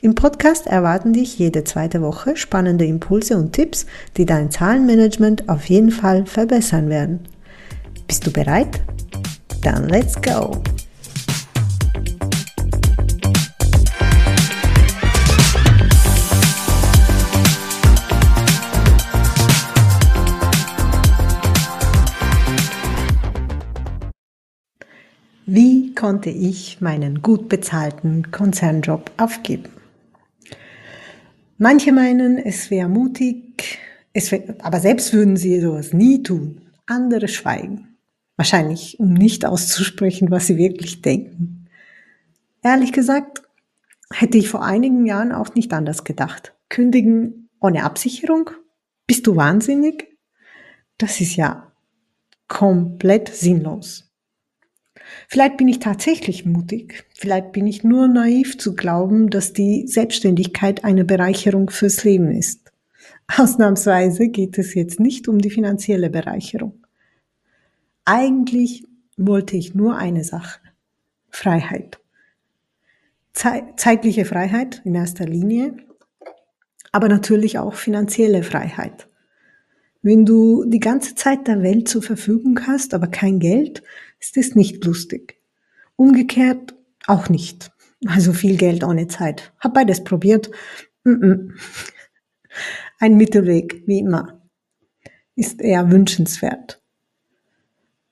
Im Podcast erwarten dich jede zweite Woche spannende Impulse und Tipps, die dein Zahlenmanagement auf jeden Fall verbessern werden. Bist du bereit? Dann let's go! Wie konnte ich meinen gut bezahlten Konzernjob aufgeben? Manche meinen, es wäre mutig, es wär, aber selbst würden sie sowas nie tun. Andere schweigen. Wahrscheinlich, um nicht auszusprechen, was sie wirklich denken. Ehrlich gesagt, hätte ich vor einigen Jahren auch nicht anders gedacht. Kündigen ohne Absicherung? Bist du wahnsinnig? Das ist ja komplett sinnlos. Vielleicht bin ich tatsächlich mutig. Vielleicht bin ich nur naiv zu glauben, dass die Selbstständigkeit eine Bereicherung fürs Leben ist. Ausnahmsweise geht es jetzt nicht um die finanzielle Bereicherung. Eigentlich wollte ich nur eine Sache. Freiheit. zeitliche Freiheit in erster Linie, aber natürlich auch finanzielle Freiheit. Wenn du die ganze Zeit der Welt zur Verfügung hast, aber kein Geld, ist es nicht lustig. Umgekehrt auch nicht. Also viel Geld ohne Zeit. Hab beides probiert. Ein Mittelweg, wie immer, ist eher wünschenswert.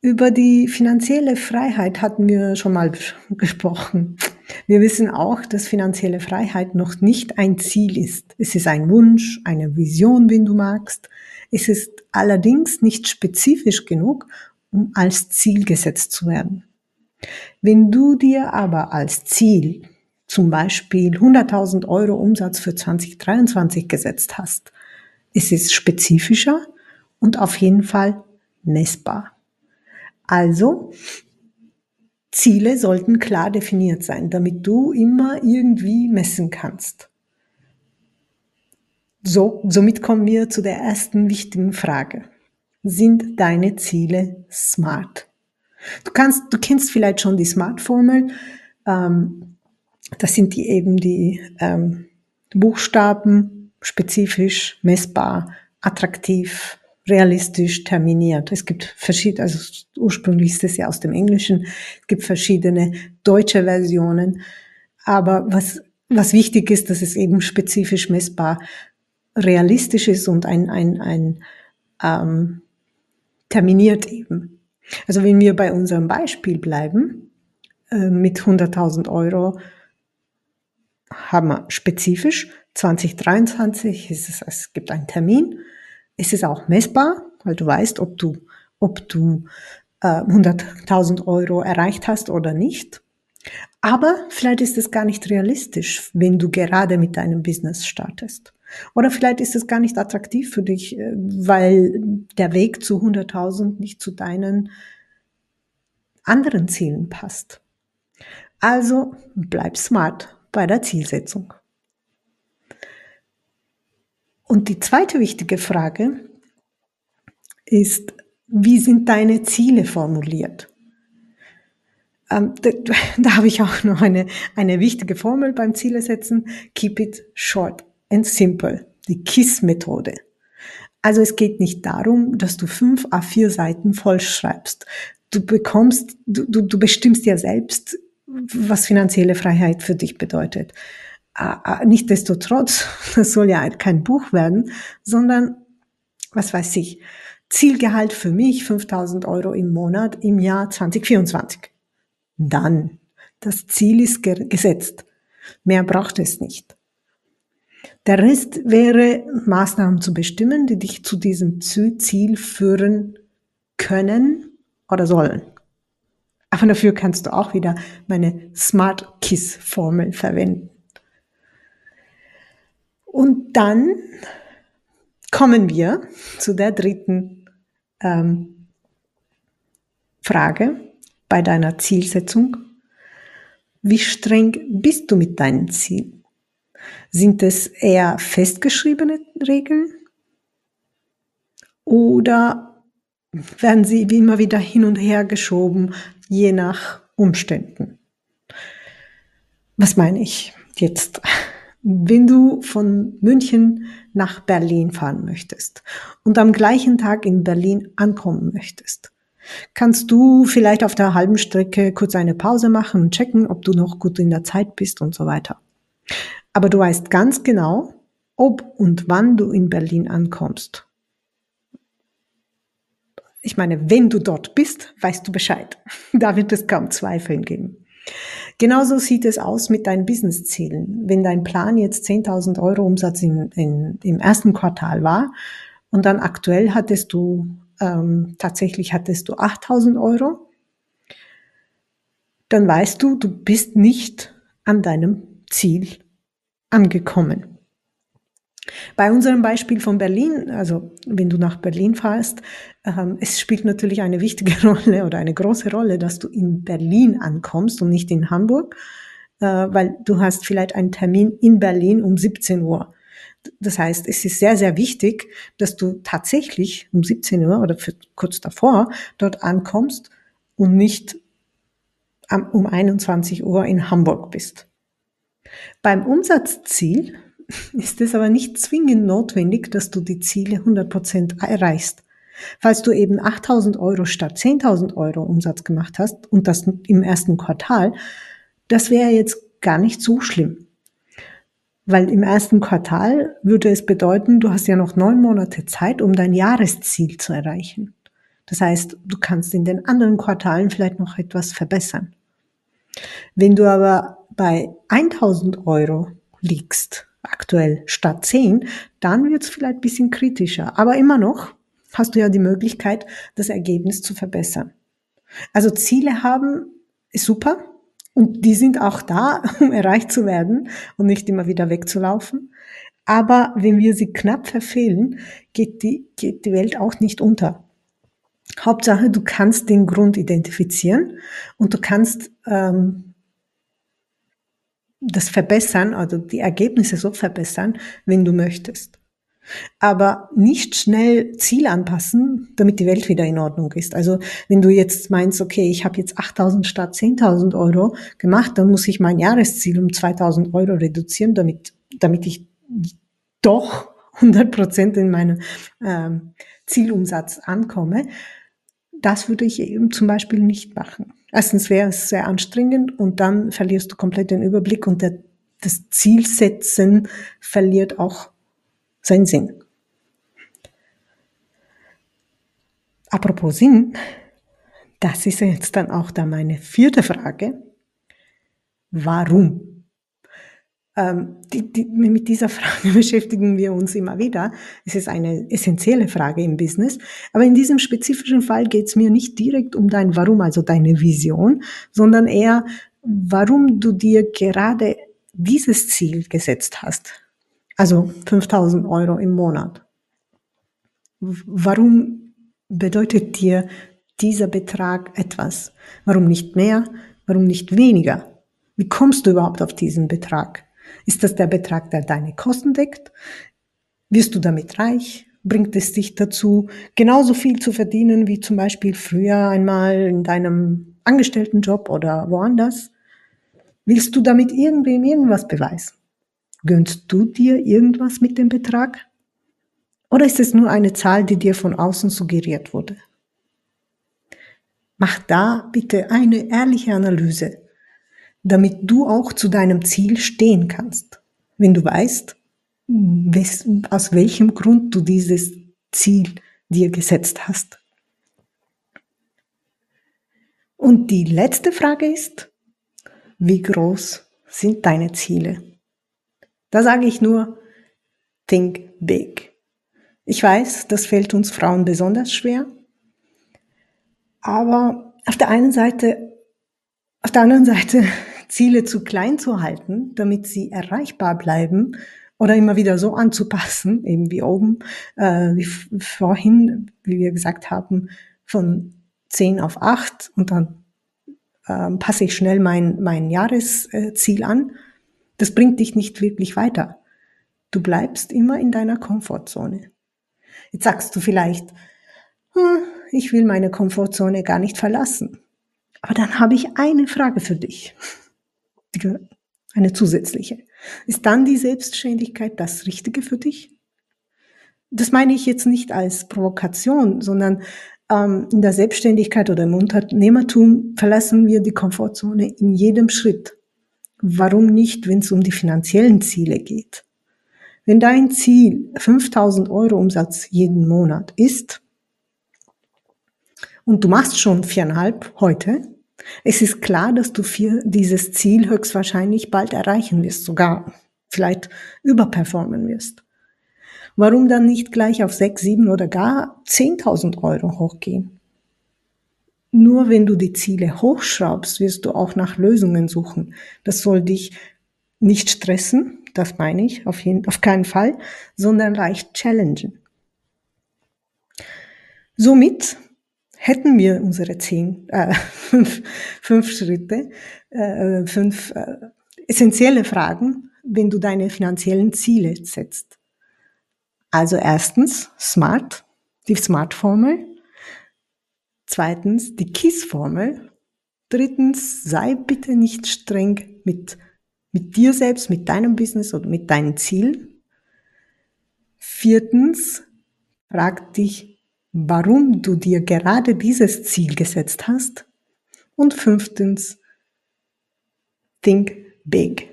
Über die finanzielle Freiheit hatten wir schon mal gesprochen. Wir wissen auch, dass finanzielle Freiheit noch nicht ein Ziel ist. Es ist ein Wunsch, eine Vision, wenn du magst. Es ist allerdings nicht spezifisch genug, um als Ziel gesetzt zu werden. Wenn du dir aber als Ziel zum Beispiel 100.000 Euro Umsatz für 2023 gesetzt hast, ist es spezifischer und auf jeden Fall messbar. Also, Ziele sollten klar definiert sein, damit du immer irgendwie messen kannst. So, somit kommen wir zu der ersten wichtigen Frage sind deine Ziele smart? Du kannst, du kennst vielleicht schon die Smart-Formel. Ähm, das sind die eben die ähm, Buchstaben, spezifisch, messbar, attraktiv, realistisch, terminiert. Es gibt verschiedene, also ursprünglich ist es ja aus dem Englischen, es gibt verschiedene deutsche Versionen. Aber was, was wichtig ist, dass es eben spezifisch, messbar, realistisch ist und ein, ein, ein ähm, terminiert eben. Also wenn wir bei unserem Beispiel bleiben, äh, mit 100.000 Euro haben wir spezifisch 2023 ist es, es gibt einen Termin. Es ist auch messbar, weil du weißt, ob du, ob du äh, 100.000 Euro erreicht hast oder nicht. Aber vielleicht ist es gar nicht realistisch, wenn du gerade mit deinem Business startest. Oder vielleicht ist es gar nicht attraktiv für dich, äh, weil der Weg zu 100.000 nicht zu deinen anderen Zielen passt. Also bleib smart bei der Zielsetzung. Und die zweite wichtige Frage ist, wie sind deine Ziele formuliert? Ähm, da, da habe ich auch noch eine, eine wichtige Formel beim Ziele setzen. Keep it short and simple, die KISS-Methode. Also es geht nicht darum, dass du fünf A4 Seiten voll schreibst. Du bekommst, du, du, du bestimmst ja selbst, was finanzielle Freiheit für dich bedeutet. Äh, Nichtsdestotrotz, das soll ja kein Buch werden, sondern, was weiß ich, Zielgehalt für mich 5000 Euro im Monat im Jahr 2024. Dann, das Ziel ist gesetzt. Mehr braucht es nicht. Der Rest wäre, Maßnahmen zu bestimmen, die dich zu diesem Ziel führen können oder sollen. Aber dafür kannst du auch wieder meine Smart Kiss Formel verwenden. Und dann kommen wir zu der dritten ähm, Frage bei deiner Zielsetzung. Wie streng bist du mit deinen Zielen? Sind es eher festgeschriebene Regeln oder werden sie wie immer wieder hin und her geschoben, je nach Umständen? Was meine ich jetzt? Wenn du von München nach Berlin fahren möchtest und am gleichen Tag in Berlin ankommen möchtest, kannst du vielleicht auf der halben Strecke kurz eine Pause machen und checken, ob du noch gut in der Zeit bist und so weiter. Aber du weißt ganz genau, ob und wann du in Berlin ankommst. Ich meine, wenn du dort bist, weißt du Bescheid. Da wird es kaum Zweifeln geben. Genauso sieht es aus mit deinen Businesszielen. Wenn dein Plan jetzt 10.000 Euro Umsatz in, in, im ersten Quartal war und dann aktuell hattest du, ähm, tatsächlich hattest du 8.000 Euro, dann weißt du, du bist nicht an deinem Ziel angekommen. Bei unserem Beispiel von Berlin, also wenn du nach Berlin fahrst, ähm, es spielt natürlich eine wichtige Rolle oder eine große Rolle, dass du in Berlin ankommst und nicht in Hamburg, äh, weil du hast vielleicht einen Termin in Berlin um 17 Uhr. Das heißt, es ist sehr, sehr wichtig, dass du tatsächlich um 17 Uhr oder kurz davor dort ankommst und nicht um 21 Uhr in Hamburg bist. Beim Umsatzziel ist es aber nicht zwingend notwendig, dass du die Ziele 100% erreichst. Falls du eben 8000 Euro statt 10.000 Euro Umsatz gemacht hast und das im ersten Quartal, das wäre jetzt gar nicht so schlimm. Weil im ersten Quartal würde es bedeuten, du hast ja noch neun Monate Zeit, um dein Jahresziel zu erreichen. Das heißt, du kannst in den anderen Quartalen vielleicht noch etwas verbessern. Wenn du aber bei 1000 Euro liegst, aktuell statt 10, dann wird es vielleicht ein bisschen kritischer. Aber immer noch hast du ja die Möglichkeit, das Ergebnis zu verbessern. Also Ziele haben ist super und die sind auch da, um erreicht zu werden und nicht immer wieder wegzulaufen. Aber wenn wir sie knapp verfehlen, geht die, geht die Welt auch nicht unter. Hauptsache, du kannst den Grund identifizieren und du kannst ähm, das verbessern, also die Ergebnisse so verbessern, wenn du möchtest. Aber nicht schnell Ziel anpassen, damit die Welt wieder in Ordnung ist. Also wenn du jetzt meinst, okay, ich habe jetzt 8.000 statt 10.000 Euro gemacht, dann muss ich mein Jahresziel um 2.000 Euro reduzieren, damit, damit ich doch 100 Prozent in meinem ähm, Zielumsatz ankomme. Das würde ich eben zum Beispiel nicht machen. Erstens wäre es sehr anstrengend und dann verlierst du komplett den Überblick und der, das Zielsetzen verliert auch seinen Sinn. Apropos Sinn, das ist jetzt dann auch da meine vierte Frage. Warum? Ähm, die, die, mit dieser Frage beschäftigen wir uns immer wieder. Es ist eine essentielle Frage im Business. Aber in diesem spezifischen Fall geht es mir nicht direkt um dein Warum, also deine Vision, sondern eher, warum du dir gerade dieses Ziel gesetzt hast. Also 5000 Euro im Monat. Warum bedeutet dir dieser Betrag etwas? Warum nicht mehr? Warum nicht weniger? Wie kommst du überhaupt auf diesen Betrag? Ist das der Betrag, der deine Kosten deckt? Wirst du damit reich? Bringt es dich dazu, genauso viel zu verdienen wie zum Beispiel früher einmal in deinem Angestelltenjob oder woanders? Willst du damit irgendwem irgendwas beweisen? Gönnst du dir irgendwas mit dem Betrag? Oder ist es nur eine Zahl, die dir von außen suggeriert wurde? Mach da bitte eine ehrliche Analyse damit du auch zu deinem Ziel stehen kannst. Wenn du weißt, aus welchem Grund du dieses Ziel dir gesetzt hast. Und die letzte Frage ist, wie groß sind deine Ziele? Da sage ich nur, think big. Ich weiß, das fällt uns Frauen besonders schwer, aber auf der einen Seite, auf der anderen Seite Ziele zu klein zu halten, damit sie erreichbar bleiben oder immer wieder so anzupassen, eben wie oben, äh, wie vorhin, wie wir gesagt haben, von 10 auf 8 und dann äh, passe ich schnell mein, mein Jahresziel an. Das bringt dich nicht wirklich weiter. Du bleibst immer in deiner Komfortzone. Jetzt sagst du vielleicht, hm, ich will meine Komfortzone gar nicht verlassen. Aber dann habe ich eine Frage für dich. Eine zusätzliche. Ist dann die Selbstständigkeit das Richtige für dich? Das meine ich jetzt nicht als Provokation, sondern ähm, in der Selbstständigkeit oder im Unternehmertum verlassen wir die Komfortzone in jedem Schritt. Warum nicht, wenn es um die finanziellen Ziele geht? Wenn dein Ziel 5000 Euro Umsatz jeden Monat ist und du machst schon viereinhalb heute, es ist klar, dass du für dieses Ziel höchstwahrscheinlich bald erreichen wirst, sogar vielleicht überperformen wirst. Warum dann nicht gleich auf sechs, sieben oder gar 10.000 Euro hochgehen? Nur wenn du die Ziele hochschraubst, wirst du auch nach Lösungen suchen. Das soll dich nicht stressen, das meine ich auf, jeden, auf keinen Fall, sondern leicht challengen. Somit hätten wir unsere zehn, äh, fünf, fünf Schritte, äh, fünf äh, essentielle Fragen, wenn du deine finanziellen Ziele setzt. Also erstens Smart, die Smart-Formel. Zweitens die KISS-Formel. Drittens, sei bitte nicht streng mit, mit dir selbst, mit deinem Business oder mit deinen Zielen. Viertens, frag dich, warum du dir gerade dieses Ziel gesetzt hast. Und fünftens, think big.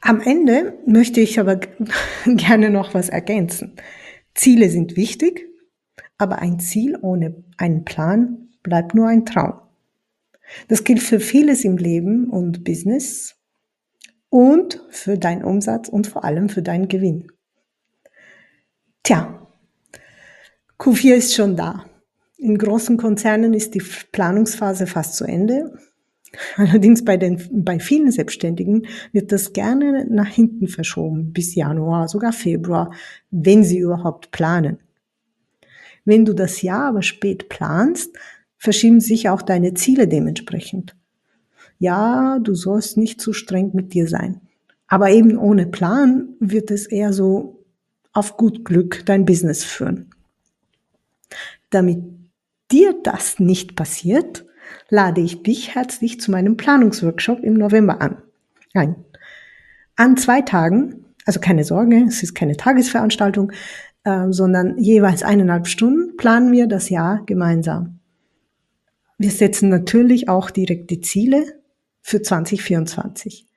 Am Ende möchte ich aber gerne noch was ergänzen. Ziele sind wichtig, aber ein Ziel ohne einen Plan bleibt nur ein Traum. Das gilt für vieles im Leben und Business und für deinen Umsatz und vor allem für deinen Gewinn. Tja, Q4 ist schon da. In großen Konzernen ist die Planungsphase fast zu Ende. Allerdings bei, den, bei vielen Selbstständigen wird das gerne nach hinten verschoben, bis Januar, sogar Februar, wenn sie überhaupt planen. Wenn du das Jahr aber spät planst, verschieben sich auch deine Ziele dementsprechend. Ja, du sollst nicht zu streng mit dir sein. Aber eben ohne Plan wird es eher so auf gut Glück dein Business führen. Damit dir das nicht passiert, lade ich dich herzlich zu meinem Planungsworkshop im November an. Nein. An zwei Tagen, also keine Sorge, es ist keine Tagesveranstaltung, äh, sondern jeweils eineinhalb Stunden planen wir das Jahr gemeinsam. Wir setzen natürlich auch direkt die Ziele für 2024.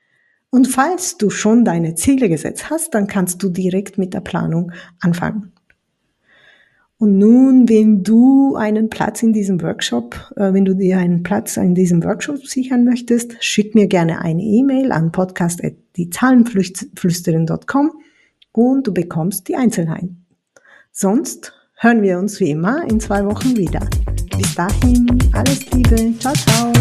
Und falls du schon deine Ziele gesetzt hast, dann kannst du direkt mit der Planung anfangen. Und nun, wenn du einen Platz in diesem Workshop, äh, wenn du dir einen Platz in diesem Workshop sichern möchtest, schick mir gerne eine E-Mail an podcast.diezahlenflüsterin.com und du bekommst die Einzelheiten. Sonst hören wir uns wie immer in zwei Wochen wieder. Bis dahin, alles Liebe, ciao, ciao.